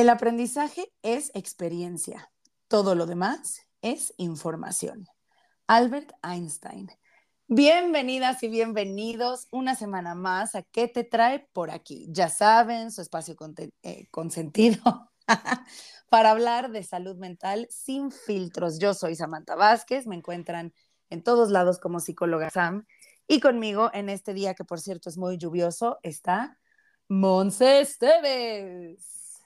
El aprendizaje es experiencia. Todo lo demás es información. Albert Einstein. Bienvenidas y bienvenidos una semana más a ¿Qué te trae por aquí? Ya saben, su espacio eh, consentido para hablar de salud mental sin filtros. Yo soy Samantha Vázquez, me encuentran en todos lados como psicóloga Sam y conmigo en este día que por cierto es muy lluvioso está Monse Esteves.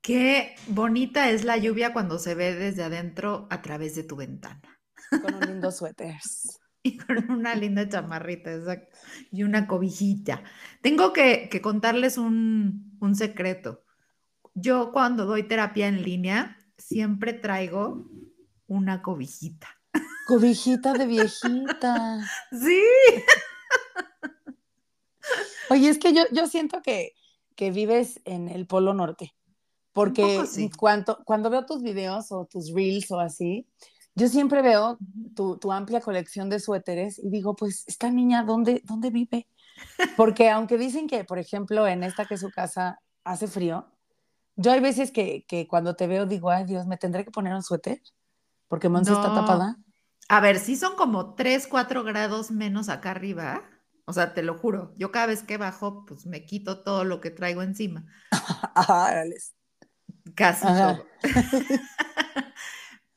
Qué bonita es la lluvia cuando se ve desde adentro a través de tu ventana. Con un lindo suéter. y con una linda chamarrita, exacto, y una cobijita. Tengo que, contarles un, un, secreto. Yo cuando doy terapia en línea, siempre traigo una cobijita. Cobijita de viejita. Sí. Oye, es que yo, yo siento que, que vives en el Polo Norte, porque cuando, cuando veo tus videos o tus reels o así, yo siempre veo tu, amplia colección de suéteres y digo, pues, esta niña, ¿dónde, ¿dónde vive? Porque aunque dicen que, por ejemplo, en esta que es su casa hace frío, yo hay veces que, cuando te veo digo, ay Dios, ¿me tendré que poner un suéter? Porque Monse está tapada. A ver, sí son como 3, 4 grados menos acá arriba. O sea, te lo juro, yo cada vez que bajo, pues me quito todo lo que traigo encima. Casi todo.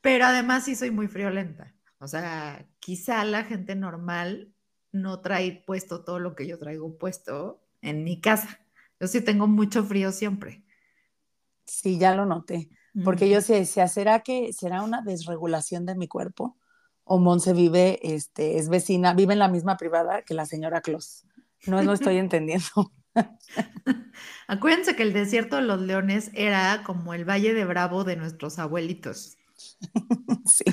Pero además sí soy muy friolenta. O sea, quizá la gente normal no trae puesto todo lo que yo traigo puesto en mi casa. Yo sí tengo mucho frío siempre. Sí, ya lo noté. Porque yo sí decía, ¿será que será una desregulación de mi cuerpo? O Monse vive, este, es vecina, vive en la misma privada que la señora Claus. No lo estoy entendiendo. Acuérdense que el desierto de los leones era como el Valle de Bravo de nuestros abuelitos. sí,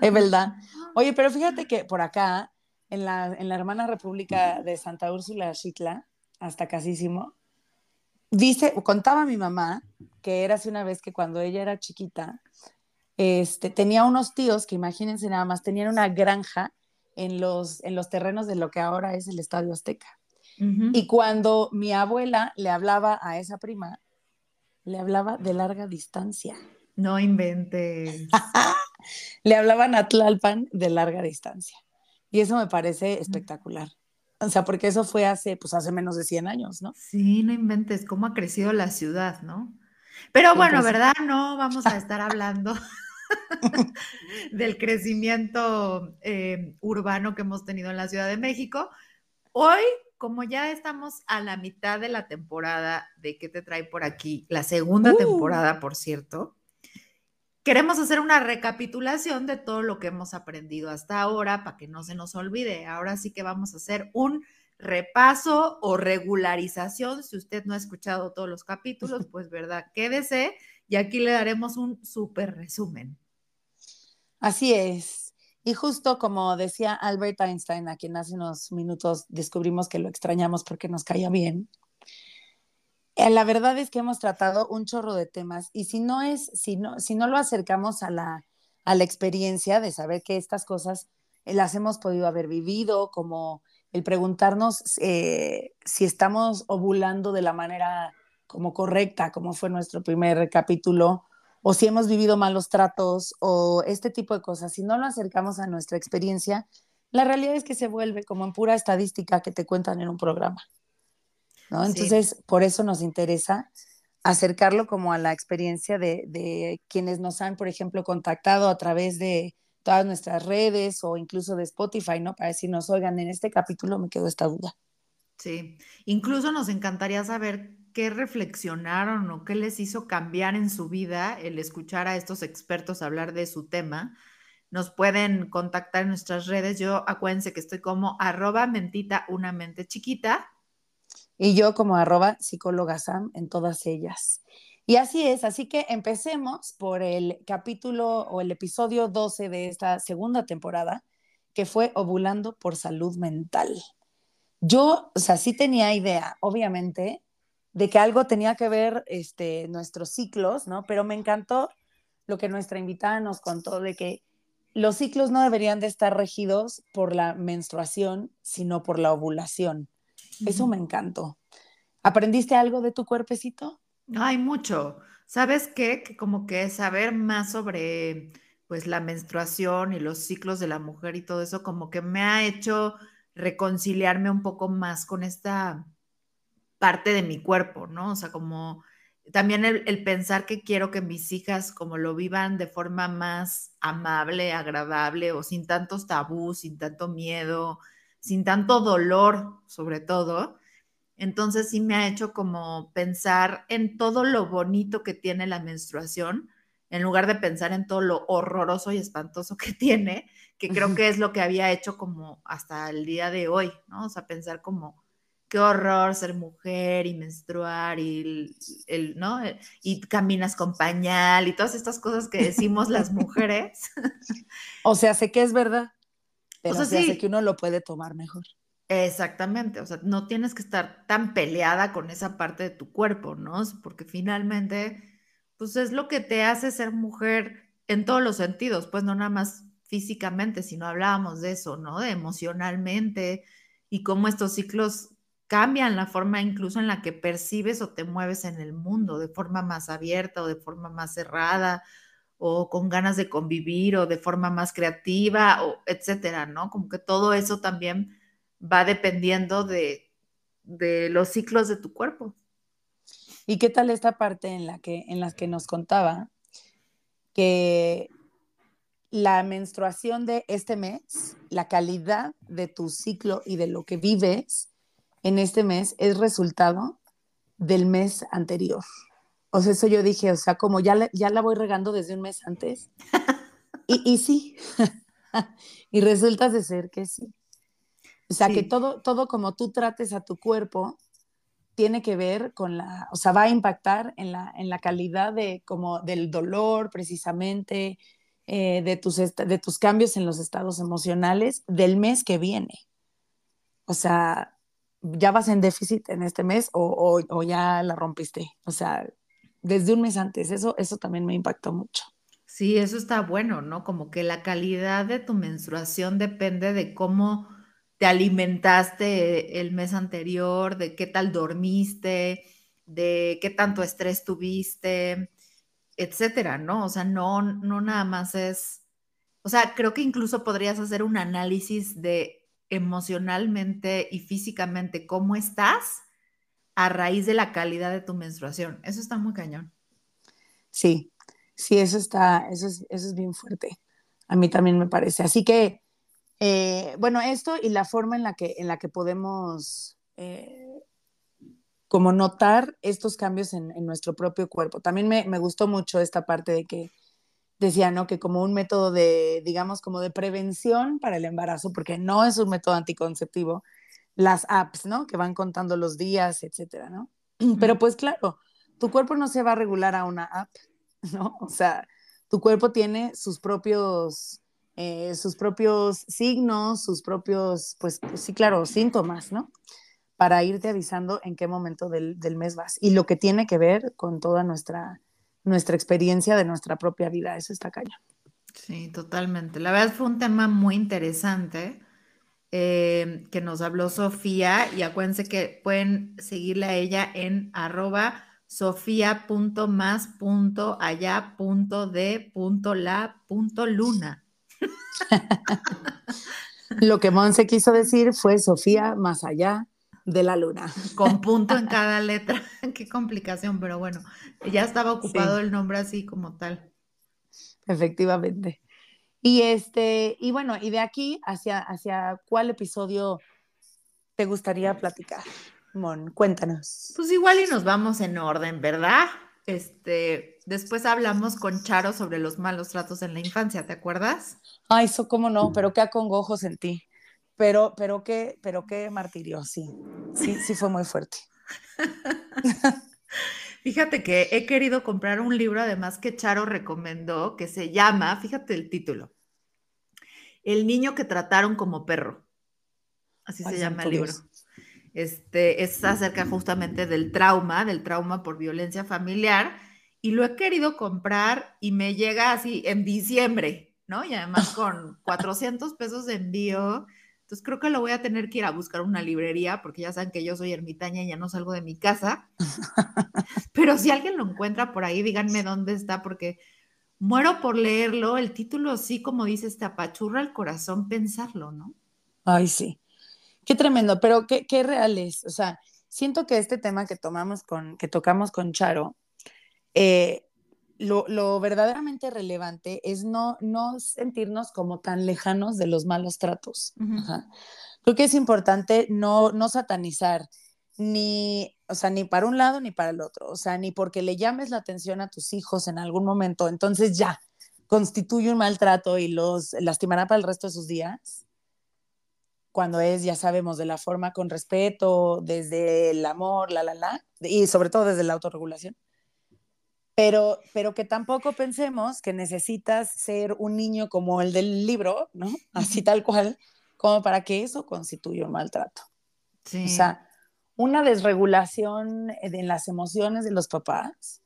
es verdad. Oye, pero fíjate que por acá, en la, en la hermana República de Santa Úrsula Chitla, hasta casísimo, dice, contaba mi mamá que era así una vez que cuando ella era chiquita, este, tenía unos tíos que imagínense nada más, tenían una granja en los, en los terrenos de lo que ahora es el Estadio Azteca. Y cuando mi abuela le hablaba a esa prima, le hablaba de larga distancia. No inventes. Le hablaban a Tlalpan de larga distancia. Y eso me parece espectacular. O sea, porque eso fue hace, pues hace menos de 100 años, ¿no? Sí, no inventes cómo ha crecido la ciudad, ¿no? Pero bueno, ¿verdad? No vamos a estar hablando del crecimiento eh, urbano que hemos tenido en la Ciudad de México. Hoy, como ya estamos a la mitad de la temporada de ¿Qué te trae por aquí? La segunda uh. temporada, por cierto queremos hacer una recapitulación de todo lo que hemos aprendido hasta ahora para que no se nos olvide. Ahora sí que vamos a hacer un repaso o regularización. Si usted no ha escuchado todos los capítulos, pues verdad, quédese y aquí le daremos un súper resumen. Así es. Y justo como decía Albert Einstein, a quien hace unos minutos descubrimos que lo extrañamos porque nos caía bien, eh, la verdad es que hemos tratado un chorro de temas y si no es, si no, si no lo acercamos a la, a la experiencia de saber que estas cosas las hemos podido haber vivido, como el preguntarnos eh, si estamos ovulando de la manera como correcta, como fue nuestro primer capítulo, o si hemos vivido malos tratos o este tipo de cosas, si no lo acercamos a nuestra experiencia, la realidad es que se vuelve como en pura estadística que te cuentan en un programa. Entonces, por eso nos interesa acercarlo como a la experiencia de, quienes nos han, por ejemplo, contactado a través de todas nuestras redes o incluso de Spotify, ¿no? Para decirnos, oigan, en este capítulo me quedó esta duda. Sí, incluso nos encantaría saber qué reflexionaron o qué les hizo cambiar en su vida el escuchar a estos expertos hablar de su tema. Nos pueden contactar en nuestras redes. Yo acuérdense que estoy como arroba mentita una mente chiquita y yo como arroba psicóloga Sam en todas ellas. Y así es, así que empecemos por el capítulo o el episodio 12 de esta segunda temporada, que fue Ovulando por Salud Mental. Yo, o sea, sí tenía idea, obviamente, de que algo tenía que ver este, nuestros ciclos, ¿no? Pero me encantó lo que nuestra invitada nos contó de que los ciclos no deberían de estar regidos por la menstruación, sino por la ovulación. Eso me encantó. ¿Aprendiste algo de tu cuerpecito? Hay mucho. ¿Sabes qué? Que como que saber más sobre pues la menstruación y los ciclos de la mujer y todo eso como que me ha hecho reconciliarme un poco más con esta parte de mi cuerpo, ¿no? O sea, como también el, pensar que quiero que mis hijas como lo vivan de forma más amable, agradable o sin tantos tabús, sin tanto miedo, sin tanto dolor, sobre todo. Entonces sí me ha hecho como pensar en todo lo bonito que tiene la menstruación, en lugar de pensar en todo lo horroroso y espantoso que tiene, que creo que es lo que había hecho como hasta el día de hoy, ¿no? O sea, pensar como qué horror ser mujer y menstruar y el, ¿no? Y caminas con pañal y todas estas cosas que decimos las mujeres. O sea, sé que es verdad, pero o sea, sé que uno lo puede tomar mejor. Exactamente, o sea, no tienes que estar tan peleada con esa parte de tu cuerpo, ¿no? Porque finalmente, pues es lo que te hace ser mujer en todos los sentidos, pues no nada más físicamente, sino hablábamos de eso, ¿no? De emocionalmente y cómo estos ciclos cambian la forma incluso en la que percibes o te mueves en el mundo, de forma más abierta o de forma más cerrada, o con ganas de convivir o de forma más creativa, o etcétera, ¿no? Como que todo eso también va dependiendo de, de los ciclos de tu cuerpo. ¿Y qué tal esta parte en la que, en las que nos contaba que la menstruación de este mes, la calidad de tu ciclo y de lo que vives, en este mes es resultado del mes anterior. O sea, eso yo dije, o sea, como ya, ya la voy regando desde un mes antes. Y, y sí, y resulta de ser que sí. O sea, que todo, todo como tú trates a tu cuerpo tiene que ver con la, o sea, va a impactar en la, en la calidad de, como del dolor precisamente, eh, de, tus de tus cambios en los estados emocionales del mes que viene. O sea, ya vas en déficit en este mes o, o, ya la rompiste. O sea, desde un mes antes, eso, eso también me impactó mucho. Sí, eso está bueno, ¿no? Como que la calidad de tu menstruación depende de cómo te alimentaste el mes anterior, de qué tal dormiste, de qué tanto estrés tuviste, etcétera, ¿no? O sea, no, no nada más es, o sea, creo que incluso podrías hacer un análisis de emocionalmente y físicamente cómo estás a raíz de la calidad de tu menstruación. Eso está muy cañón. Sí, sí, eso está, eso es, eso es bien fuerte. A mí también me parece. Así que, eh, bueno, esto y la forma en la que, en la que podemos eh, como notar estos cambios en, nuestro propio cuerpo. También me, me, gustó mucho esta parte de que decía, ¿no? Que como un método de, digamos, como de prevención para el embarazo, porque no es un método anticonceptivo, las apps, ¿no? Que van contando los días, etcétera, ¿no? Pero pues claro, tu cuerpo no se va a regular a una app, ¿no? O sea, tu cuerpo tiene sus propios, eh, sus propios signos, sus propios, pues, pues, sí, claro, síntomas, ¿no? Para irte avisando en qué momento del, del mes vas. Y lo que tiene que ver con toda nuestra nuestra experiencia de nuestra propia vida. Eso está cañón. Sí, totalmente. La verdad fue un tema muy interesante eh, que nos habló Sofía y acuérdense que pueden seguirle a ella en arroba sofía.más.allá.de.la.luna. Lo que Monse quiso decir fue Sofía más allá de la luna. Con punto en cada letra. Qué complicación, pero bueno, ya estaba ocupado el nombre así como tal. Efectivamente. Y este, y bueno, y de aquí hacia, hacia cuál episodio te gustaría platicar, Mon, cuéntanos. Pues igual y nos vamos en orden, ¿verdad? Este, después hablamos con Charo sobre los malos tratos en la infancia, ¿te acuerdas? Ay, eso cómo no, pero qué acongojos en ti. Pero, pero qué, pero qué martirio, sí. Sí, sí fue muy fuerte. Fíjate que he querido comprar un libro, además que Charo recomendó, que se llama, fíjate el título, El niño que trataron como perro. Así se llama el libro. Este, es acerca justamente del trauma, del trauma por violencia familiar, y lo he querido comprar y me llega así en diciembre, ¿no? Y además con 400 pesos de envío Entonces creo que lo voy a tener que ir a buscar una librería porque ya saben que yo soy ermitaña y ya no salgo de mi casa. Pero si alguien lo encuentra por ahí, díganme dónde está porque muero por leerlo. El título sí, como dice, te apachurra el corazón pensarlo, ¿no? Ay, sí. Qué tremendo, pero qué, qué real es. O sea, siento que este tema que tomamos con, que tocamos con Charo, eh, lo, verdaderamente relevante es no, no sentirnos como tan lejanos de los malos tratos. Creo que es importante no, no satanizar ni, o sea, ni para un lado ni para el otro, o sea, ni porque le llames la atención a tus hijos en algún momento, entonces ya constituye un maltrato y los lastimará para el resto de sus días. Cuando es, ya sabemos, de la forma con respeto, desde el amor, la, la, la, y sobre todo desde la autorregulación pero, pero que tampoco pensemos que necesitas ser un niño como el del libro, ¿no? Así tal cual, como para que eso constituya un maltrato. Sí. O sea, una desregulación en las emociones de los papás,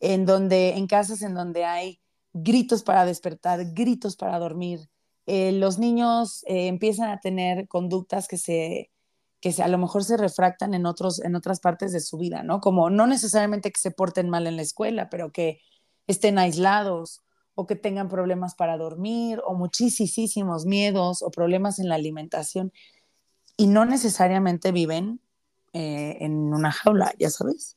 en donde, en casas en donde hay gritos para despertar, gritos para dormir, eh, los niños eh, empiezan a tener conductas que se que a lo mejor se refractan en, otros, en otras partes de su vida, ¿no? Como no necesariamente que se porten mal en la escuela, pero que estén aislados o que tengan problemas para dormir o muchísimos miedos o problemas en la alimentación y no necesariamente viven eh, en una jaula, ya sabes.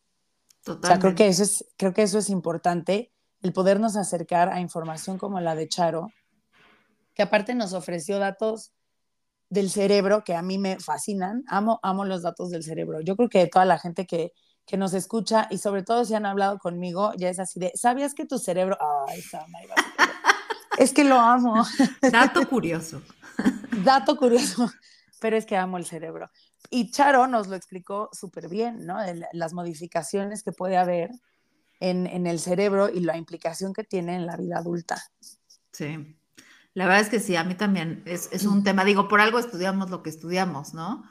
Totalmente. O sea, creo que, eso es, creo que eso es importante, el podernos acercar a información como la de Charo, que aparte nos ofreció datos del cerebro que a mí me fascinan. Amo, amo los datos del cerebro. Yo creo que toda la gente que, que nos escucha y sobre todo si han hablado conmigo, ya es así de, ¿sabías que tu cerebro... Ay, es que lo amo. Dato curioso. Dato curioso, pero es que amo el cerebro. Y Charo nos lo explicó súper bien, ¿no? las modificaciones que puede haber en, en el cerebro y la implicación que tiene en la vida adulta. Sí. La verdad es que sí, a mí también es, un tema, digo, por algo estudiamos lo que estudiamos, ¿no?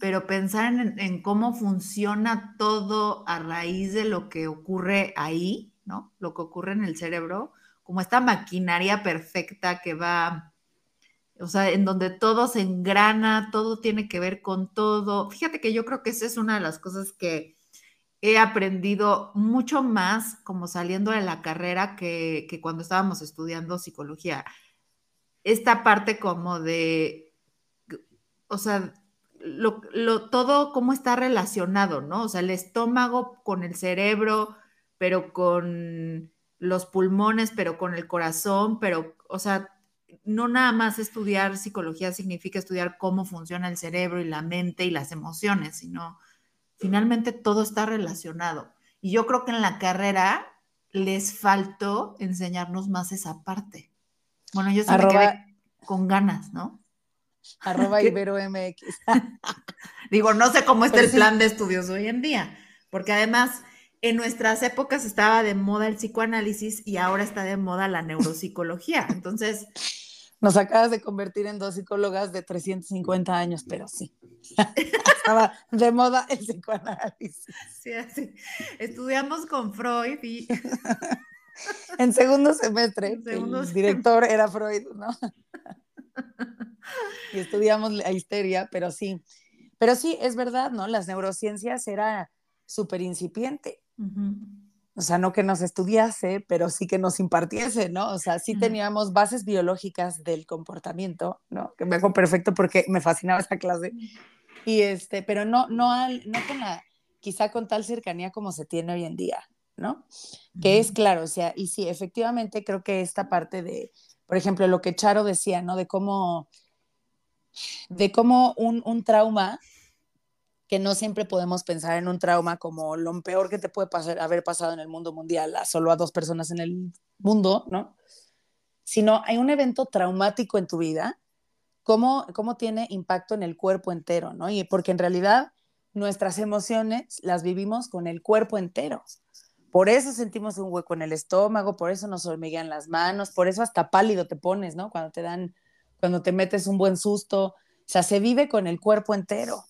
Pero pensar en, cómo funciona todo a raíz de lo que ocurre ahí, ¿no? Lo que ocurre en el cerebro, como esta maquinaria perfecta que va, o sea, en donde todo se engrana, todo tiene que ver con todo. Fíjate que yo creo que esa es una de las cosas que he aprendido mucho más como saliendo de la carrera que, que cuando estábamos estudiando psicología esta parte como de, o sea, lo, todo cómo está relacionado, ¿no? O sea, el estómago con el cerebro, pero con los pulmones, pero con el corazón, pero, o sea, no nada más estudiar psicología significa estudiar cómo funciona el cerebro y la mente y las emociones, sino finalmente todo está relacionado. Y yo creo que en la carrera les faltó enseñarnos más esa parte. Bueno, yo sí me quedé con ganas, ¿no? Arroba Ibero MX. Digo, no sé cómo está el plan de estudios hoy en día, porque además en nuestras épocas estaba de moda el psicoanálisis y ahora está de moda la neuropsicología. Entonces... Nos acabas de convertir en dos psicólogas de 350 años, pero sí. Estaba de moda el psicoanálisis. Sí, así. Estudiamos con Freud y en segundo semestre, el director era Freud, ¿no? y estudiamos la histeria, pero sí, pero sí, es verdad, ¿no? Las neurociencias era súper incipiente. O sea, no que nos estudiase, pero sí que nos impartiese, ¿no? O sea, sí teníamos bases biológicas del comportamiento, ¿no? Que me hago perfecto porque me fascinaba esa clase. Y este, pero no, no, al, no con la, quizá con tal cercanía como se tiene hoy en día. ¿No? Que es claro, o sea, y sí, efectivamente creo que esta parte de, por ejemplo, lo que Charo decía, ¿no? De cómo, de cómo un, un trauma, que no siempre podemos pensar en un trauma como lo peor que te puede pasar, haber pasado en el mundo mundial, a solo a dos personas en el mundo, ¿no? Sino hay un evento traumático en tu vida, cómo, cómo tiene impacto en el cuerpo entero, ¿no? Y porque en realidad nuestras emociones las vivimos con el cuerpo entero. Por eso sentimos un hueco en el estómago, por eso nos hormiguean las manos, por eso hasta pálido te pones, ¿no? Cuando te dan, cuando te metes un buen susto. O sea, se vive con el cuerpo entero.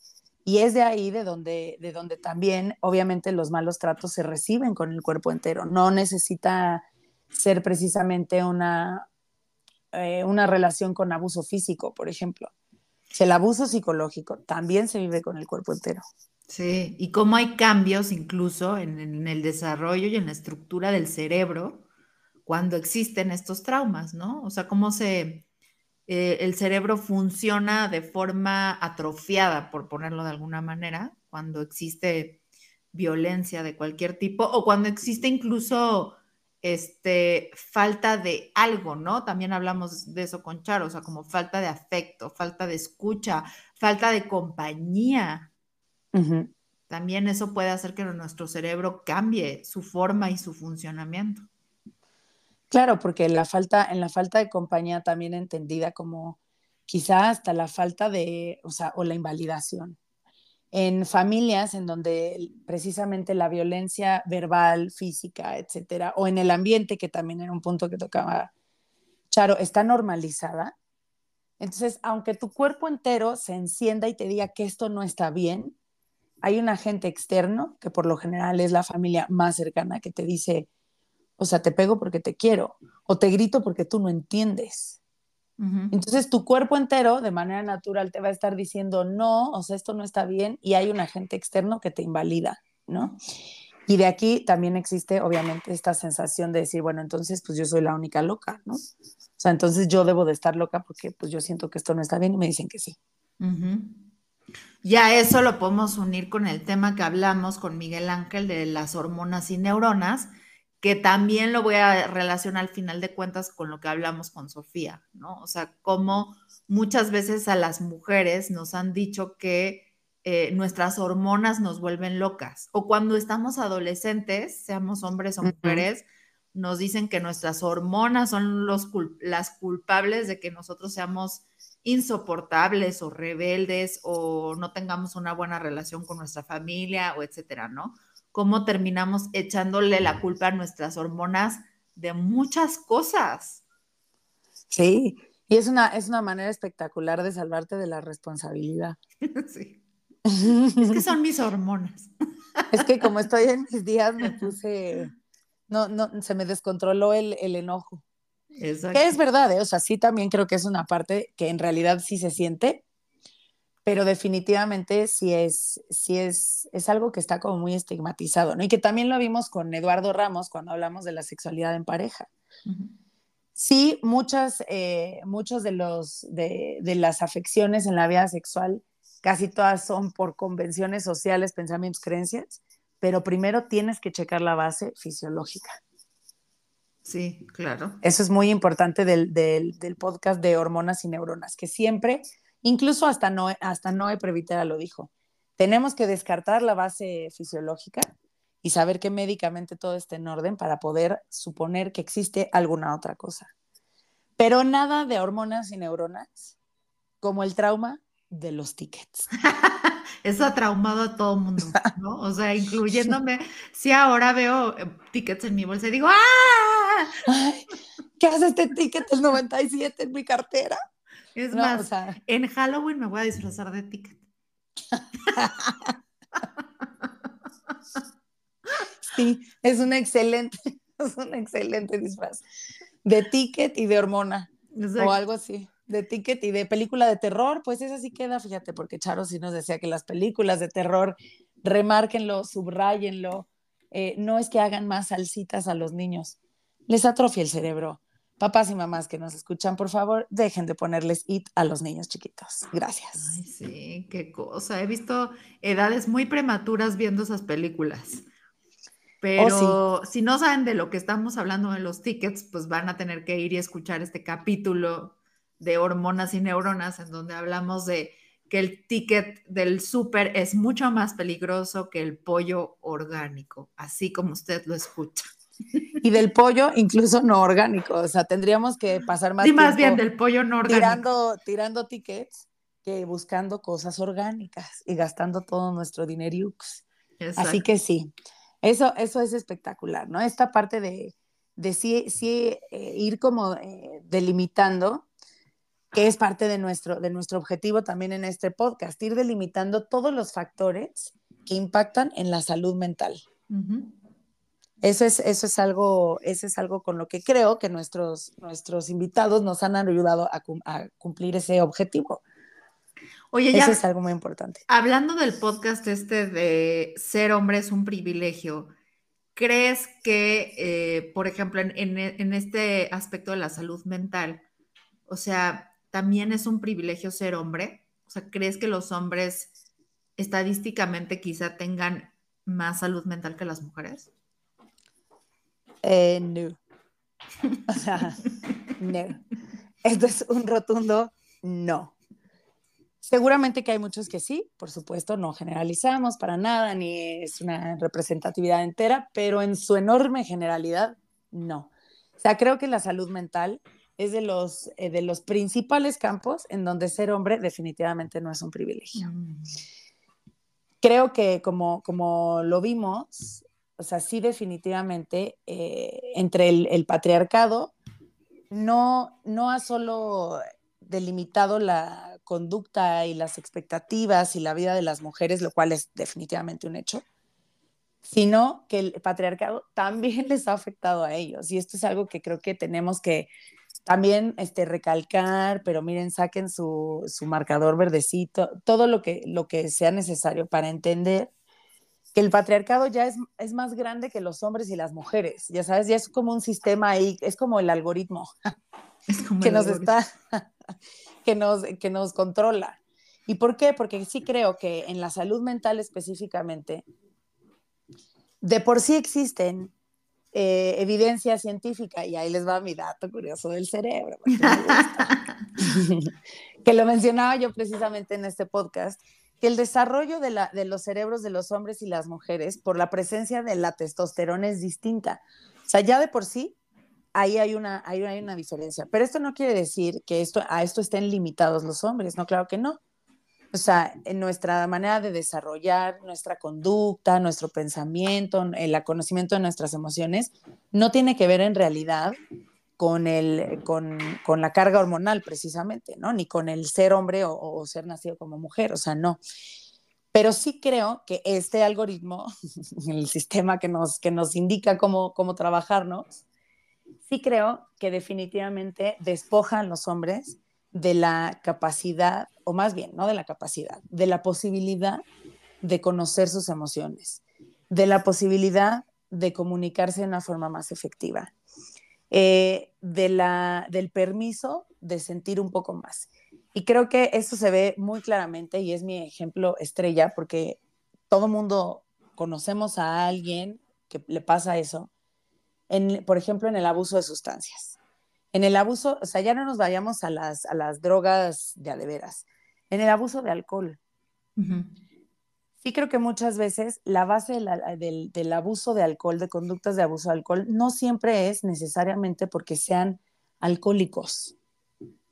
Y es de ahí de donde, de donde también, obviamente, los malos tratos se reciben con el cuerpo entero. No necesita ser precisamente una, eh, una relación con abuso físico, por ejemplo. el abuso psicológico también se vive con el cuerpo entero. Sí, y cómo hay cambios incluso en, el desarrollo y en la estructura del cerebro cuando existen estos traumas, ¿no? O sea, cómo se, eh, el cerebro funciona de forma atrofiada, por ponerlo de alguna manera, cuando existe violencia de cualquier tipo o cuando existe incluso este, falta de algo, ¿no? También hablamos de eso con Charo, o sea, como falta de afecto, falta de escucha, falta de compañía. También eso puede hacer que nuestro cerebro cambie su forma y su funcionamiento. Claro, porque la falta, en la falta de compañía también entendida como quizá hasta la falta de, o sea, o la invalidación en familias en donde precisamente la violencia verbal, física, etcétera, o en el ambiente, que también era un punto que tocaba Charo, está normalizada. Entonces, aunque tu cuerpo entero se encienda y te diga que esto no está bien, hay un agente externo, que por lo general es la familia más cercana, que te dice, o sea, te pego porque te quiero, o te grito porque tú no entiendes. Entonces tu cuerpo entero de manera natural te va a estar diciendo no, o sea, esto no está bien y hay un agente externo que te invalida, ¿no? Y de aquí también existe obviamente esta sensación de decir, bueno, entonces pues yo soy la única loca, ¿no? O sea, entonces yo debo de estar loca porque pues yo siento que esto no está bien y me dicen que sí. Ya eso lo podemos unir con el tema que hablamos con Miguel Ángel de las hormonas y neuronas, que también lo voy a relacionar al final de cuentas con lo que hablamos con Sofía, ¿no? O sea, como muchas veces a las mujeres nos han dicho que eh, nuestras hormonas nos vuelven locas, o cuando estamos adolescentes, seamos hombres o mujeres, nos dicen que nuestras hormonas son los las culpables de que nosotros seamos insoportables o rebeldes o no tengamos una buena relación con nuestra familia o etcétera, ¿no? cómo terminamos echándole la culpa a nuestras hormonas de muchas cosas. Sí, y es una, es una manera espectacular de salvarte de la responsabilidad. Sí. Es que son mis hormonas. Es que como estoy en mis días me puse, no, no, se me descontroló el, enojo. Exacto. Que es verdad, ¿eh? o sea, sí también creo que es una parte que en realidad sí se siente, pero definitivamente sí es, sí es, es algo que está como muy estigmatizado, ¿no? Y que también lo vimos con Eduardo Ramos cuando hablamos de la sexualidad en pareja. Sí, muchas, eh, muchos de, los, de, de las afecciones en la vida sexual, casi todas son por convenciones sociales, pensamientos, creencias, pero primero tienes que checar la base fisiológica. Sí, claro. Eso es muy importante del, del, del, podcast de hormonas y neuronas, que siempre Incluso hasta Noé, hasta Noé Previtera lo dijo. Tenemos que descartar la base fisiológica y saber que médicamente todo está en orden para poder suponer que existe alguna otra cosa. Pero nada de hormonas y neuronas como el trauma de los tickets. Eso ha traumado a todo el mundo, ¿no? O sea, incluyéndome. Si ahora veo eh, tickets en mi bolsa y digo, ¡ah! ¿Qué hace este ticket del 97 en mi cartera? Es más, en Halloween me voy a disfrazar de ticket. sí, es un excelente, es un excelente disfraz. De ticket y de hormona. O algo así. De ticket y de película de terror, pues esa sí queda, fíjate, porque Charo sí nos decía que las películas de terror, remárquenlo, subrayenlo. Eh, no es que hagan más salsitas a los niños, les atrofia el cerebro papás y mamás que nos escuchan, por favor, dejen de ponerles it a los niños chiquitos. Gracias. Ay, sí, qué cosa. He visto edades muy prematuras viendo esas películas. Pero oh, si no saben de lo que estamos hablando en los tickets, pues van a tener que ir y escuchar este capítulo de hormonas y neuronas en donde hablamos de que el ticket del súper es mucho más peligroso que el pollo orgánico, así como usted lo escucha y del pollo incluso no orgánico. O sea, tendríamos que pasar más sí, más bien del pollo no orgánico. Tirando, tirando tickets que buscando cosas orgánicas y gastando todo nuestro dinero. Así que sí, eso, eso es espectacular, ¿no? Esta parte de, de sí, sí eh, ir como eh, delimitando, que es parte de nuestro, de nuestro objetivo también en este podcast, ir delimitando todos los factores que impactan en la salud mental. Eso es, eso es algo, eso es algo con lo que creo que nuestros, nuestros invitados nos han ayudado a, cumplir ese objetivo. Oye, ya, Eso es algo muy importante. Hablando del podcast este de ser hombre es un privilegio, ¿crees que, eh, por ejemplo, en, este aspecto de la salud mental, o sea, también es un privilegio ser hombre? O sea, ¿crees que los hombres estadísticamente quizá tengan más salud mental que las mujeres? Eh, no. O sea, no. Esto es un rotundo no. Seguramente que hay muchos que sí, por supuesto, no generalizamos para nada, ni es una representatividad entera, pero en su enorme generalidad, no. O sea, creo que la salud mental es de los, eh, de los principales campos en donde ser hombre definitivamente no es un privilegio. Mm. Creo que como, como lo vimos, o sea, sí definitivamente eh, entre el, el, patriarcado no, no ha solo delimitado la conducta y las expectativas y la vida de las mujeres, lo cual es definitivamente un hecho, sino que el patriarcado también les ha afectado a ellos. Y esto es algo que creo que tenemos que también este, recalcar, pero miren, saquen su, su marcador verdecito, todo lo que, lo que sea necesario para entender que el patriarcado ya es, es más grande que los hombres y las mujeres, ya sabes, ya es como un sistema ahí, es como el algoritmo que nos está, que nos, que nos controla. ¿Y por qué? Porque sí creo que en la salud mental específicamente, de por sí existen eh, evidencia científica, y ahí les va mi dato curioso del cerebro, que lo mencionaba yo precisamente en este podcast, que el desarrollo de, la, de, los cerebros de los hombres y las mujeres por la presencia de la testosterona es distinta. O sea, ya de por sí, ahí hay una, hay, hay una diferencia. Pero esto no quiere decir que esto, a esto estén limitados los hombres, no, claro que no. O sea, nuestra manera de desarrollar nuestra conducta, nuestro pensamiento, el conocimiento de nuestras emociones, no tiene que ver en realidad con, el, con, con la carga hormonal precisamente, ¿no? Ni con el ser hombre o, ser nacido como mujer, o sea, no. Pero sí creo que este algoritmo, el sistema que nos, que nos indica cómo, cómo trabajarnos, sí creo que definitivamente despoja a los hombres de la capacidad, o más bien, no de la capacidad, de la posibilidad de conocer sus emociones, de la posibilidad de comunicarse de una forma más efectiva, eh, de la, del permiso de sentir un poco más. Y creo que eso se ve muy claramente y es mi ejemplo estrella porque todo mundo conocemos a alguien que le pasa eso, en, por ejemplo, en el abuso de sustancias en el abuso, o sea, ya no nos vayamos a las, a las drogas de adeveras, en el abuso de alcohol. Sí creo que muchas veces la base del, del, abuso de alcohol, de conductas de abuso de alcohol, no siempre es necesariamente porque sean alcohólicos,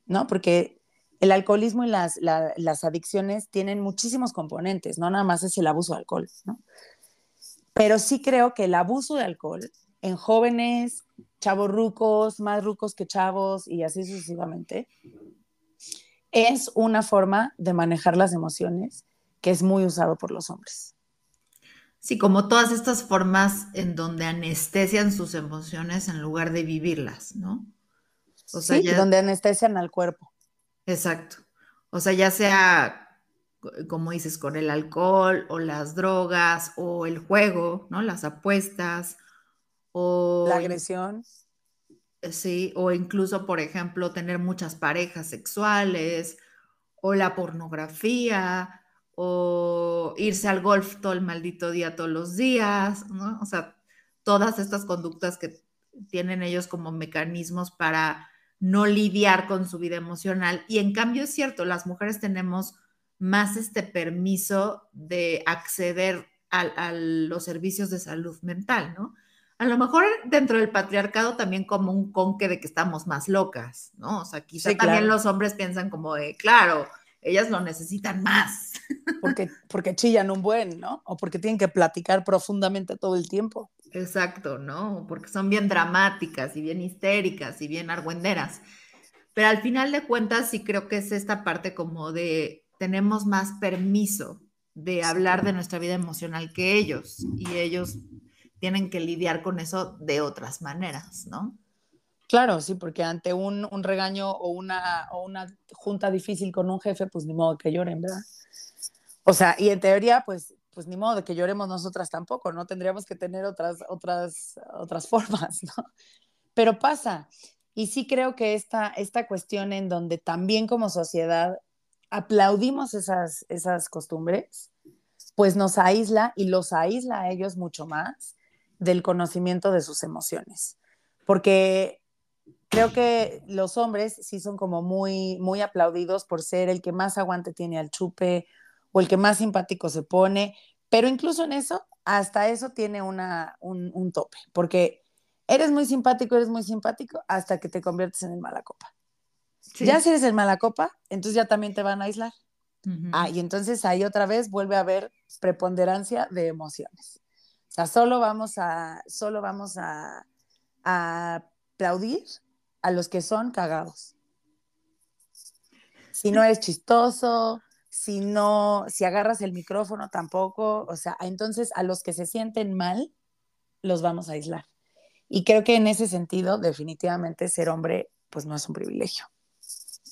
¿no? Porque el alcoholismo y las, las adicciones tienen muchísimos componentes, no nada más es el abuso de alcohol, ¿no? Pero sí creo que el abuso de alcohol en jóvenes, chavos rucos, más rucos que chavos y así sucesivamente, es una forma de manejar las emociones que es muy usado por los hombres. Sí, como todas estas formas en donde anestesian sus emociones en lugar de vivirlas, ¿no? O sea, sí, donde anestesian al cuerpo. Exacto. O sea, ya sea, como dices, con el alcohol o las drogas o el juego, ¿no? Las apuestas o, la agresión. Sí, o incluso, por ejemplo, tener muchas parejas sexuales, o la pornografía, o irse al golf todo el maldito día, todos los días, ¿no? O sea, todas estas conductas que tienen ellos como mecanismos para no lidiar con su vida emocional. Y en cambio es cierto, las mujeres tenemos más este permiso de acceder a los servicios de salud mental, ¿no? a lo mejor dentro del patriarcado también como un conque de que estamos más locas, ¿no? O sea, quizá también los hombres piensan como de, claro, ellas lo necesitan más. Porque, porque chillan un buen, ¿no? O porque tienen que platicar profundamente todo el tiempo. Exacto, ¿no? Porque son bien dramáticas y bien histéricas y bien argüenderas. Pero al final de cuentas sí creo que es esta parte como de tenemos más permiso de hablar de nuestra vida emocional que ellos y ellos tienen que lidiar con eso de otras maneras, ¿no? Claro, sí, porque ante un, regaño o una, o una junta difícil con un jefe, pues ni modo que lloren, ¿verdad? O sea, y en teoría, pues, pues ni modo de que lloremos nosotras tampoco, ¿no? Tendríamos que tener otras, otras, otras formas, ¿no? Pero pasa. Y sí creo que esta, esta cuestión en donde también como sociedad aplaudimos esas, esas costumbres, pues nos aísla y los aísla a ellos mucho más del conocimiento de sus emociones. Porque creo que los hombres sí son como muy, muy aplaudidos por ser el que más aguante tiene al chupe o el que más simpático se pone, pero incluso en eso, hasta eso tiene una, un, tope, porque eres muy simpático, eres muy simpático hasta que te conviertes en el mala copa. Ya si eres el mala copa, entonces ya también te van a aislar. Ah, y entonces ahí otra vez vuelve a haber preponderancia de emociones. O sea, solo vamos a, solo vamos a, a aplaudir a los que son cagados. Si no eres chistoso, si no, si agarras el micrófono tampoco, o sea, entonces a los que se sienten mal, los vamos a aislar. Y creo que en ese sentido, definitivamente ser hombre, pues no es un privilegio.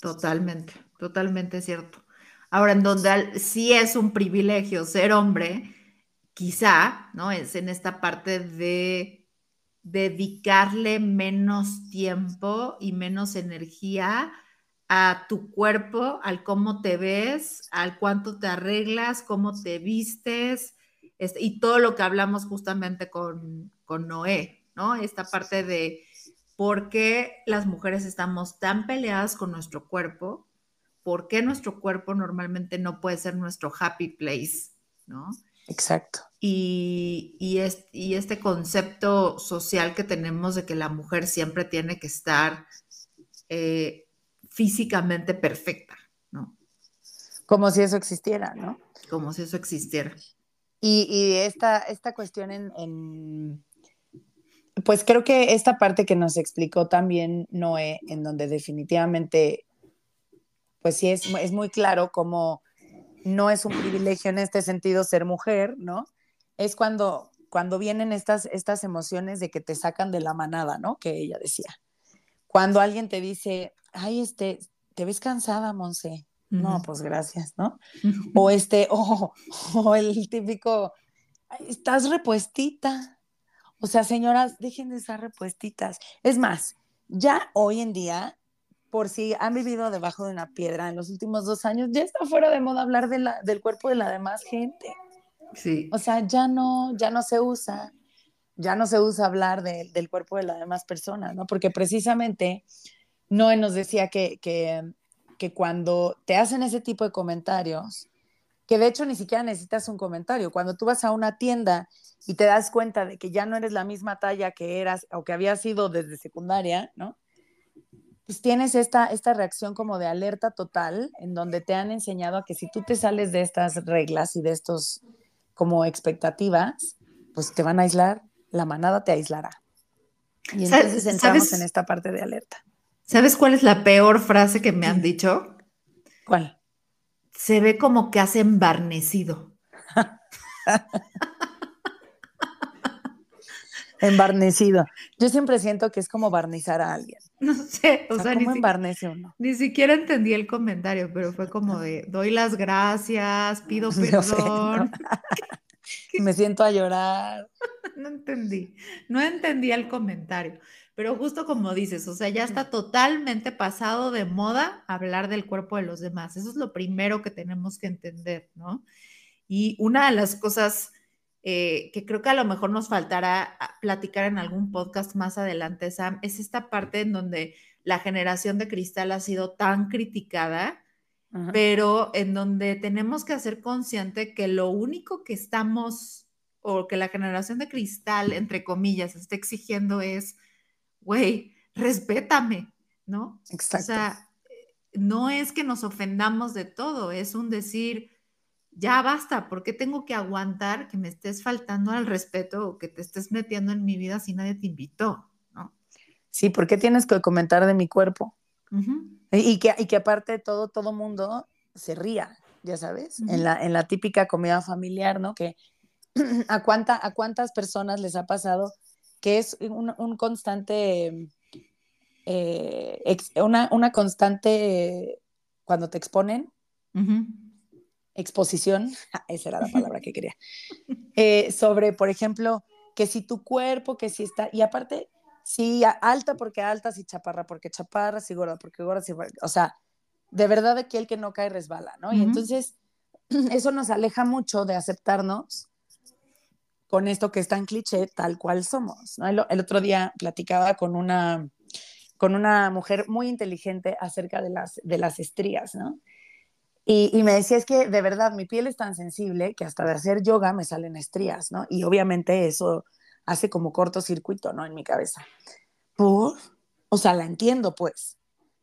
Totalmente, totalmente cierto. Ahora, en donde sí es un privilegio ser hombre, quizá, ¿no? Es en esta parte de dedicarle menos tiempo y menos energía a tu cuerpo, al cómo te ves, al cuánto te arreglas, cómo te vistes, este, y todo lo que hablamos justamente con, con Noé, ¿no? Esta parte de por qué las mujeres estamos tan peleadas con nuestro cuerpo, por qué nuestro cuerpo normalmente no puede ser nuestro happy place, ¿no? Exacto. Y, y, este concepto social que tenemos de que la mujer siempre tiene que estar eh, físicamente perfecta, ¿no? Como si eso existiera, ¿no? Como si eso existiera. Y, esta, esta cuestión en, Pues creo que esta parte que nos explicó también Noé, en donde definitivamente, pues sí, es, es muy claro cómo no es un privilegio en este sentido ser mujer, ¿no? Es cuando, cuando vienen estas, estas emociones de que te sacan de la manada, ¿no? Que ella decía. Cuando alguien te dice, ay, este, te ves cansada, Monse. No, pues gracias, ¿no? O este, o, o el típico, estás repuestita. O sea, señoras, dejen de estar repuestitas. Es más, ya hoy en día por si han vivido debajo de una piedra en los últimos dos años, ya está fuera de moda hablar de la, del cuerpo de la demás gente. O sea, ya no, ya no se usa, ya no se usa hablar del cuerpo de la demás persona, ¿no? Porque precisamente Noé nos decía que, que, que cuando te hacen ese tipo de comentarios, que de hecho ni siquiera necesitas un comentario, cuando tú vas a una tienda y te das cuenta de que ya no eres la misma talla que eras o que habías sido desde secundaria, ¿no? pues tienes esta, esta reacción como de alerta total, en donde te han enseñado a que si tú te sales de estas reglas y de estos como expectativas, pues te van a aislar, la manada te aislará. Y entonces entramos en esta parte de alerta. ¿Sabes cuál es la peor frase que me han dicho? ¿Cuál? Se ve como que has embarnecido. Embarnecido. Yo siempre siento que es como barnizar a alguien. No sé, o, sea, ¿cómo ni embarnece uno? Ni siquiera entendí el comentario, pero fue como de, doy las gracias, pido perdón. Me siento a llorar. no entendí, no entendí el comentario. Pero justo como dices, o sea, ya está totalmente pasado de moda hablar del cuerpo de los demás. Eso es lo primero que tenemos que entender, ¿no? Y una de las cosas eh, que creo que a lo mejor nos faltará platicar en algún podcast más adelante, Sam, es esta parte en donde la generación de cristal ha sido tan criticada, pero en donde tenemos que hacer consciente que lo único que estamos, o que la generación de cristal, entre comillas, está exigiendo es, güey, respétame, ¿no? Exacto. O sea, no es que nos ofendamos de todo, es un decir, ya basta, ¿por qué tengo que aguantar que me estés faltando al respeto o que te estés metiendo en mi vida si nadie te invitó? ¿no? Sí, ¿por qué tienes que comentar de mi cuerpo? y, que, y que aparte todo, todo mundo se ría, ya sabes, en, la, en la típica comida familiar, ¿no? Que a, cuánta, a cuántas personas les ha pasado que es un, un constante eh, una, una, constante, cuando te exponen, exposición, esa era la palabra que quería, eh, sobre, por ejemplo, que si tu cuerpo, que si está, y aparte, si alta porque alta, si chaparra porque chaparra, si gorda porque gorda, si, o sea, de verdad aquí el que no cae resbala, ¿no? Y entonces eso nos aleja mucho de aceptarnos con esto que es tan cliché, tal cual somos, ¿no? El, otro día platicaba con una, con una mujer muy inteligente acerca de las, de las estrías, ¿no? Y, me decía, es que de verdad mi piel es tan sensible que hasta de hacer yoga me salen estrías, ¿no? Y obviamente eso hace como cortocircuito, ¿no? En mi cabeza. ¿Por? O sea, la entiendo, pues.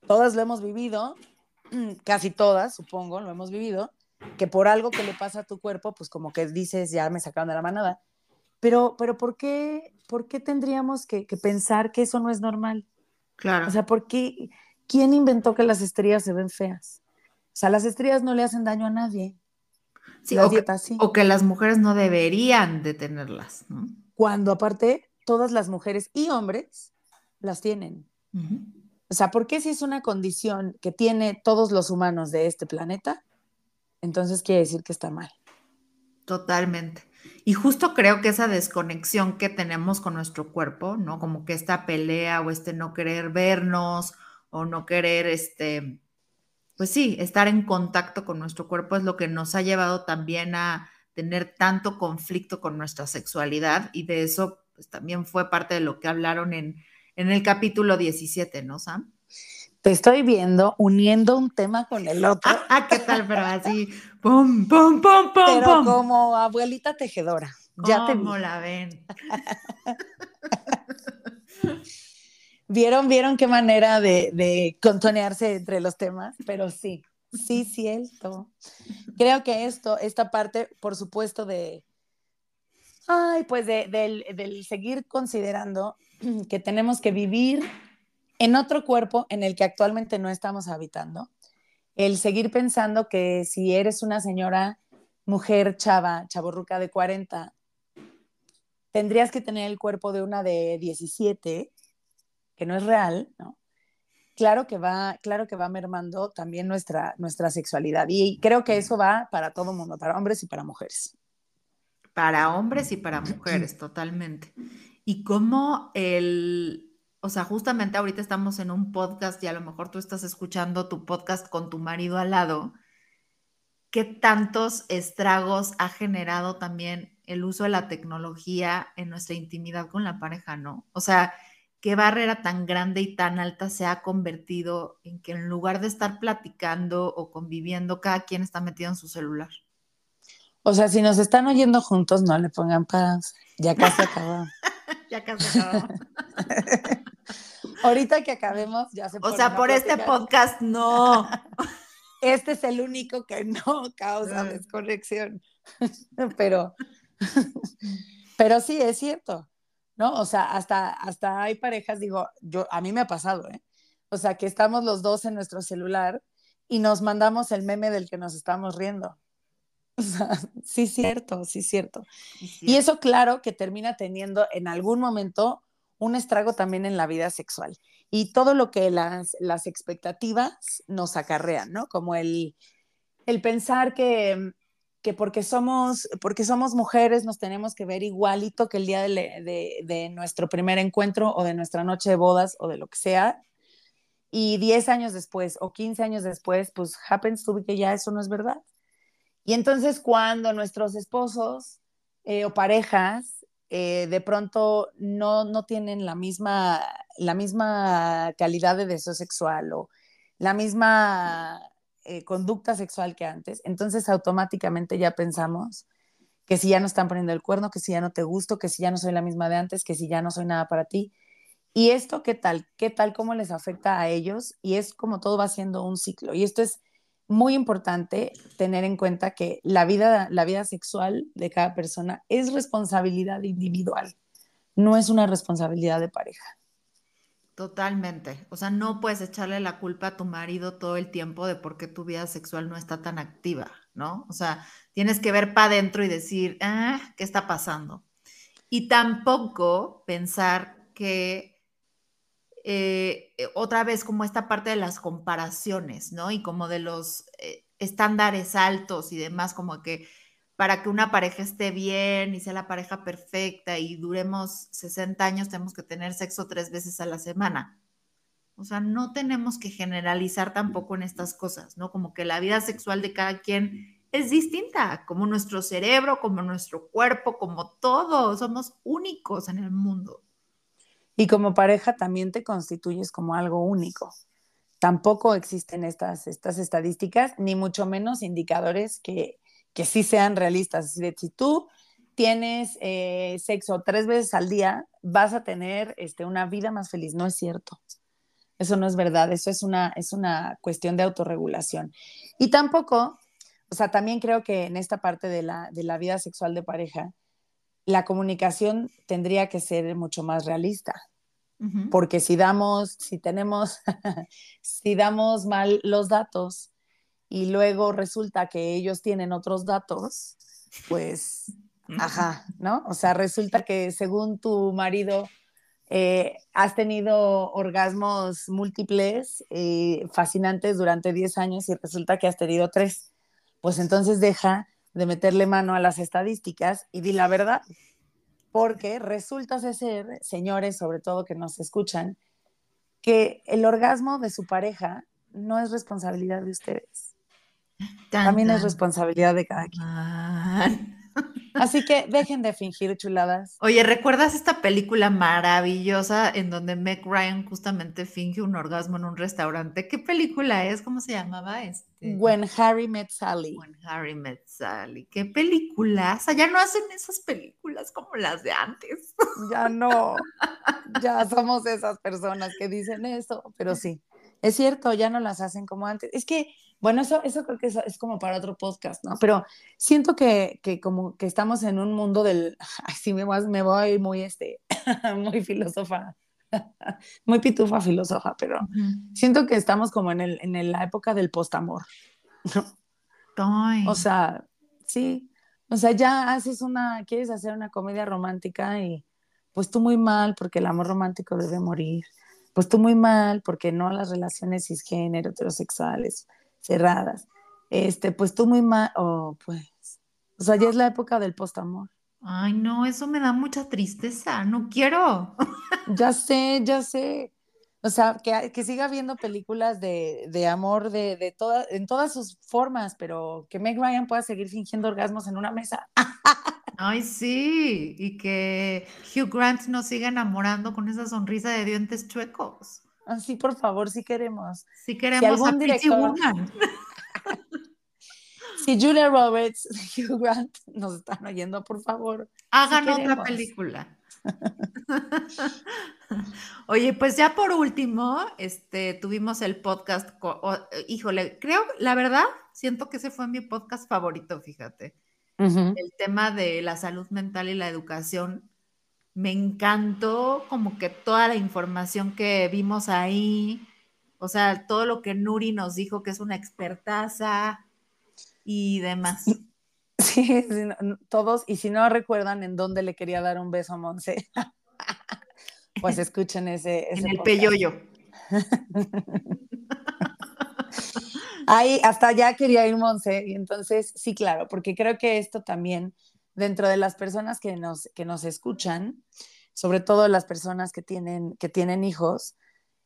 Todas lo hemos vivido, casi todas, supongo, lo hemos vivido, que por algo que le pasa a tu cuerpo, pues como que dices, ya me sacaron de la manada. Pero, pero ¿por qué, por qué tendríamos que, que pensar que eso no es normal? Claro. O sea, ¿por qué? ¿Quién inventó que las estrías se ven feas? O sea, las estrías no le hacen daño a nadie. Sí, o, que, o, que, las mujeres no deberían de tenerlas, ¿no? Cuando aparte todas las mujeres y hombres las tienen. O sea, ¿por qué si es una condición que tiene todos los humanos de este planeta? Entonces quiere decir que está mal. Totalmente. Y justo creo que esa desconexión que tenemos con nuestro cuerpo, ¿no? Como que esta pelea o este no querer vernos o no querer, este, pues sí, estar en contacto con nuestro cuerpo es lo que nos ha llevado también a tener tanto conflicto con nuestra sexualidad y de eso pues también fue parte de lo que hablaron en, en el capítulo 17, ¿no, Sam? Te estoy viendo uniendo un tema con el otro. Ah, ¿Qué tal? Pero así, pum, pum, pum, pum, Pero como abuelita tejedora. Ya te la ven? ¿Vieron, vieron qué manera de, de contonearse entre los temas? Pero sí, sí, cierto. Creo que esto, esta parte, por supuesto, de, ay, pues de, del, del seguir considerando que tenemos que vivir en otro cuerpo en el que actualmente no estamos habitando, el seguir pensando que si eres una señora, mujer, chava, chaborruca de 40, tendrías que tener el cuerpo de una de 17 que no es real, ¿no? Claro que va, claro que va mermando también nuestra, nuestra sexualidad. Y creo que eso va para todo el mundo, para hombres y para mujeres. Para hombres y para mujeres, totalmente. Y cómo el, o sea, justamente ahorita estamos en un podcast y a lo mejor tú estás escuchando tu podcast con tu marido al lado. ¿Qué tantos estragos ha generado también el uso de la tecnología en nuestra intimidad con la pareja, no? O sea, qué barrera tan grande y tan alta se ha convertido en que en lugar de estar platicando o conviviendo, cada quien está metido en su celular. O sea, si nos están oyendo juntos, no le pongan paz. Ya casi acabó. ya casi acabó. Ahorita que acabemos, ya se O sea, por este podcast, no. este es el único que no causa desconexión. pero, pero sí, es cierto. ¿No? O sea, hasta, hasta hay parejas, digo, yo, a mí me ha pasado, ¿eh? O sea, que estamos los dos en nuestro celular y nos mandamos el meme del que nos estamos riendo. O sea, sí, cierto, sí, cierto. Y eso, claro, que termina teniendo en algún momento un estrago también en la vida sexual. Y todo lo que las, las expectativas nos acarrean, ¿no? Como el, el pensar que que porque somos, porque somos mujeres nos tenemos que ver igualito que el día de, de, nuestro primer encuentro o de nuestra noche de bodas o de lo que sea. Y 10 años después o 15 años después, pues happens to be que ya eso no es verdad. Y entonces cuando nuestros esposos eh, o parejas eh, de pronto no, no tienen la misma, la misma calidad de deseo sexual o la misma eh, conducta sexual que antes, entonces automáticamente ya pensamos que si ya no están poniendo el cuerno, que si ya no te gusto, que si ya no soy la misma de antes, que si ya no soy nada para ti. ¿Y esto qué tal? ¿Qué tal? ¿Cómo les afecta a ellos? Y es como todo va siendo un ciclo. Y esto es muy importante tener en cuenta que la vida, la vida sexual de cada persona es responsabilidad individual, no es una responsabilidad de pareja. Totalmente. O sea, no puedes echarle la culpa a tu marido todo el tiempo de por qué tu vida sexual no está tan activa, ¿no? O sea, tienes que ver para adentro y decir, ah, ¿qué está pasando? Y tampoco pensar que eh, eh, otra vez como esta parte de las comparaciones, ¿no? Y como de los eh, estándares altos y demás, como que para que una pareja esté bien y sea la pareja perfecta y duremos 60 años, tenemos que tener sexo tres veces a la semana. O sea, no tenemos que generalizar tampoco en estas cosas, ¿no? Como que la vida sexual de cada quien es distinta, como nuestro cerebro, como nuestro cuerpo, como todo, somos únicos en el mundo. Y como pareja también te constituyes como algo único. Tampoco existen estas, estas estadísticas, ni mucho menos indicadores que, que sí sean realistas. si tú tienes eh, sexo tres veces al día, vas a tener este, una vida más feliz. No es cierto. Eso no es verdad. Eso es una, es una cuestión de autorregulación. Y tampoco, o sea, también creo que en esta parte de la, de la vida sexual de pareja, la comunicación tendría que ser mucho más realista. Porque si damos, si tenemos, si damos mal los datos y luego resulta que ellos tienen otros datos, pues, ajá, ¿no? O sea, resulta que según tu marido eh, has tenido orgasmos múltiples, eh, fascinantes durante 10 años y resulta que has tenido tres. Pues entonces deja de meterle mano a las estadísticas y di la verdad porque resulta ser, señores, sobre todo que nos escuchan, que el orgasmo de su pareja no es responsabilidad de ustedes. También es responsabilidad de cada quien. Así que dejen de fingir chuladas. Oye, ¿recuerdas esta película maravillosa en donde Meg Ryan justamente finge un orgasmo en un restaurante? ¿Qué película es? ¿Cómo se llamaba? Este... When Harry Met Sally. When Harry Met Sally. ¿Qué película? ya no hacen esas películas como las de antes. Ya no. ya somos esas personas que dicen eso, pero sí. Es cierto, ya no las hacen como antes. Es que bueno, eso, eso creo que es, como para otro podcast, ¿no? Pero siento que, que, como que estamos en un mundo del, ay, sí, me voy, me voy muy, este, muy filósofa, muy pitufa filósofa, pero siento que estamos como en, el, en la época del postamor, ¿no? O sea, sí, o sea, ya haces una, quieres hacer una comedia romántica y pues tú muy mal porque el amor romántico debe morir, pues tú muy mal porque no las relaciones cisgénero, heterosexuales, cerradas. Este, pues tú muy mal, oh, pues, o sea, ya es la época del postamor. Ay, no, eso me da mucha tristeza, no quiero. Ya sé, ya sé. O sea, que, que siga viendo películas de, de amor de, de toda, en todas sus formas, pero que Meg Ryan pueda seguir fingiendo orgasmos en una mesa. Ay, sí, y que Hugh Grant nos siga enamorando con esa sonrisa de dientes chuecos. Ah, sí, por favor, sí queremos. Sí queremos si a director, si Julia Roberts, Hugh Grant nos están oyendo, por favor. Hagan otra película. Oye, pues ya por último, este, tuvimos el podcast, híjole, creo, la verdad, siento que ese fue mi podcast favorito, fíjate. El tema de la salud mental y la educación me encantó como que toda la información que vimos ahí, o sea, todo lo que Nuri nos dijo que es una expertaza y demás. Sí, todos, y si no recuerdan en dónde le quería dar un beso a Monse, pues escuchen ese. en el peyoyo. Ahí, hasta allá quería ir Monse, y entonces, sí, claro, porque creo que esto también dentro de las personas que nos, que nos escuchan, sobre todo las personas que tienen, que tienen hijos,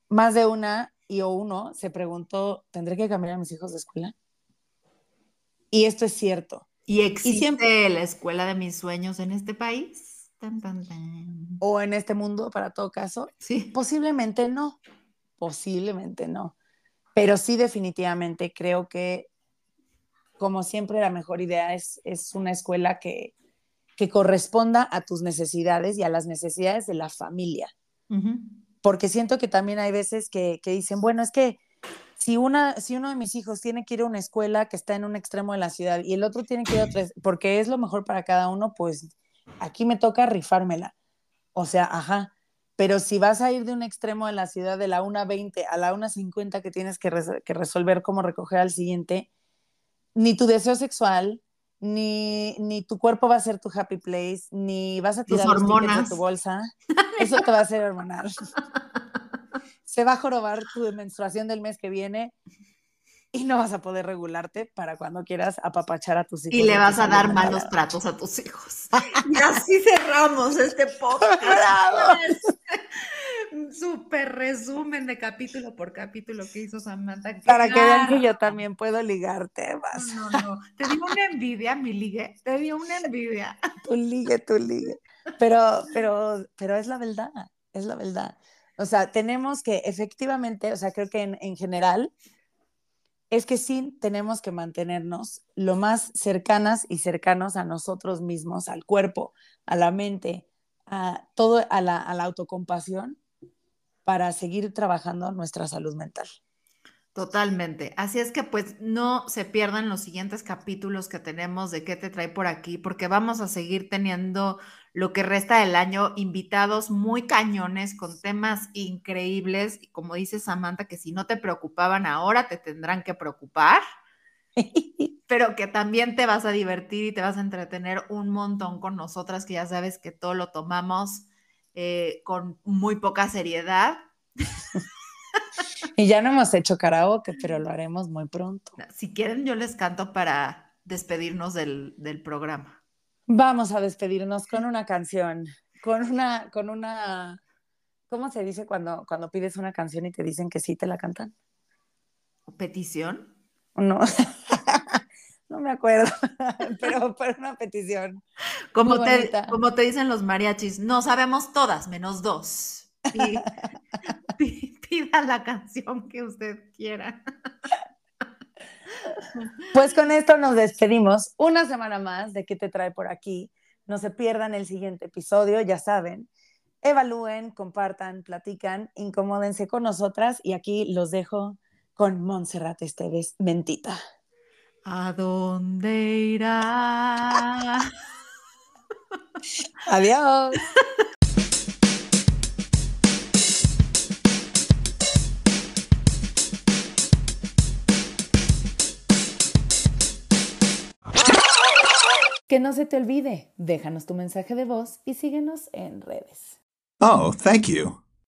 más de una y o uno se preguntó, ¿tendré que cambiar a mis hijos de escuela? Y esto es cierto. ¿Y existe siempre, la escuela de mis sueños en este país? O en este mundo, para todo caso. Sí. Posiblemente no, posiblemente no. Pero sí definitivamente creo que como siempre, la mejor idea es, es una escuela que, que, corresponda a tus necesidades y a las necesidades de la familia. Porque siento que también hay veces que, que, dicen, bueno, es que si, una, si uno de mis hijos tiene que ir a una escuela que está en un extremo de la ciudad y el otro tiene que ir a otra, porque es lo mejor para cada uno, pues aquí me toca rifármela. O sea, ajá. Pero si vas a ir de un extremo de la ciudad de la 1.20 a la 1.50 que tienes que, que resolver cómo recoger al siguiente, ni tu deseo sexual, ni, ni, tu cuerpo va a ser tu happy place, ni vas a tirar hormonas. de tu bolsa. Eso te va a hacer hormonal. se va a jorobar tu menstruación del mes que viene y no vas a poder regularte para cuando quieras apapachar a tus hijos. Y le vas a dar malos tratos a tus hijos. y así cerramos este podcast. Súper resumen de capítulo por capítulo que hizo Samantha. Para que vean que yo también puedo ligarte. Vas. No, no, Te dio una envidia, mi ligue. Te dio una envidia. Tu ligue, tu ligue. Pero, pero, pero es la verdad. Es la verdad. O sea, tenemos que efectivamente, o sea, creo que en, en general es que sí tenemos que mantenernos lo más cercanas y cercanos a nosotros mismos, al cuerpo, a la mente, a todo, a la, a la autocompasión para seguir trabajando nuestra salud mental. Totalmente. Así es que pues no se pierdan los siguientes capítulos que tenemos de qué te trae por aquí, porque vamos a seguir teniendo lo que resta del año invitados muy cañones con temas increíbles. Y como dice Samantha, que si no te preocupaban ahora, te tendrán que preocupar, pero que también te vas a divertir y te vas a entretener un montón con nosotras, que ya sabes que todo lo tomamos eh, con muy poca seriedad. Y ya no hemos hecho karaoke, pero lo haremos muy pronto. Si quieren, yo les canto para despedirnos del, programa. Vamos a despedirnos con una canción, con una, con una, ¿cómo se dice cuando, cuando pides una canción y te dicen que sí te la cantan? ¿Petición? No, no me acuerdo, pero fue una petición. Como te, como te dicen los mariachis, no sabemos todas, menos dos. pida la canción que usted quiera. Pues con esto nos despedimos. Una semana más de qué te trae por aquí. No se pierdan el siguiente episodio, ya saben. Evalúen, compartan, platican, incomódense con nosotras y aquí los dejo con Montserrat Esteves Mentita. ¿A dónde irá? Adiós. Que no se te olvide, déjanos tu mensaje de voz y síguenos en redes. Oh, thank you.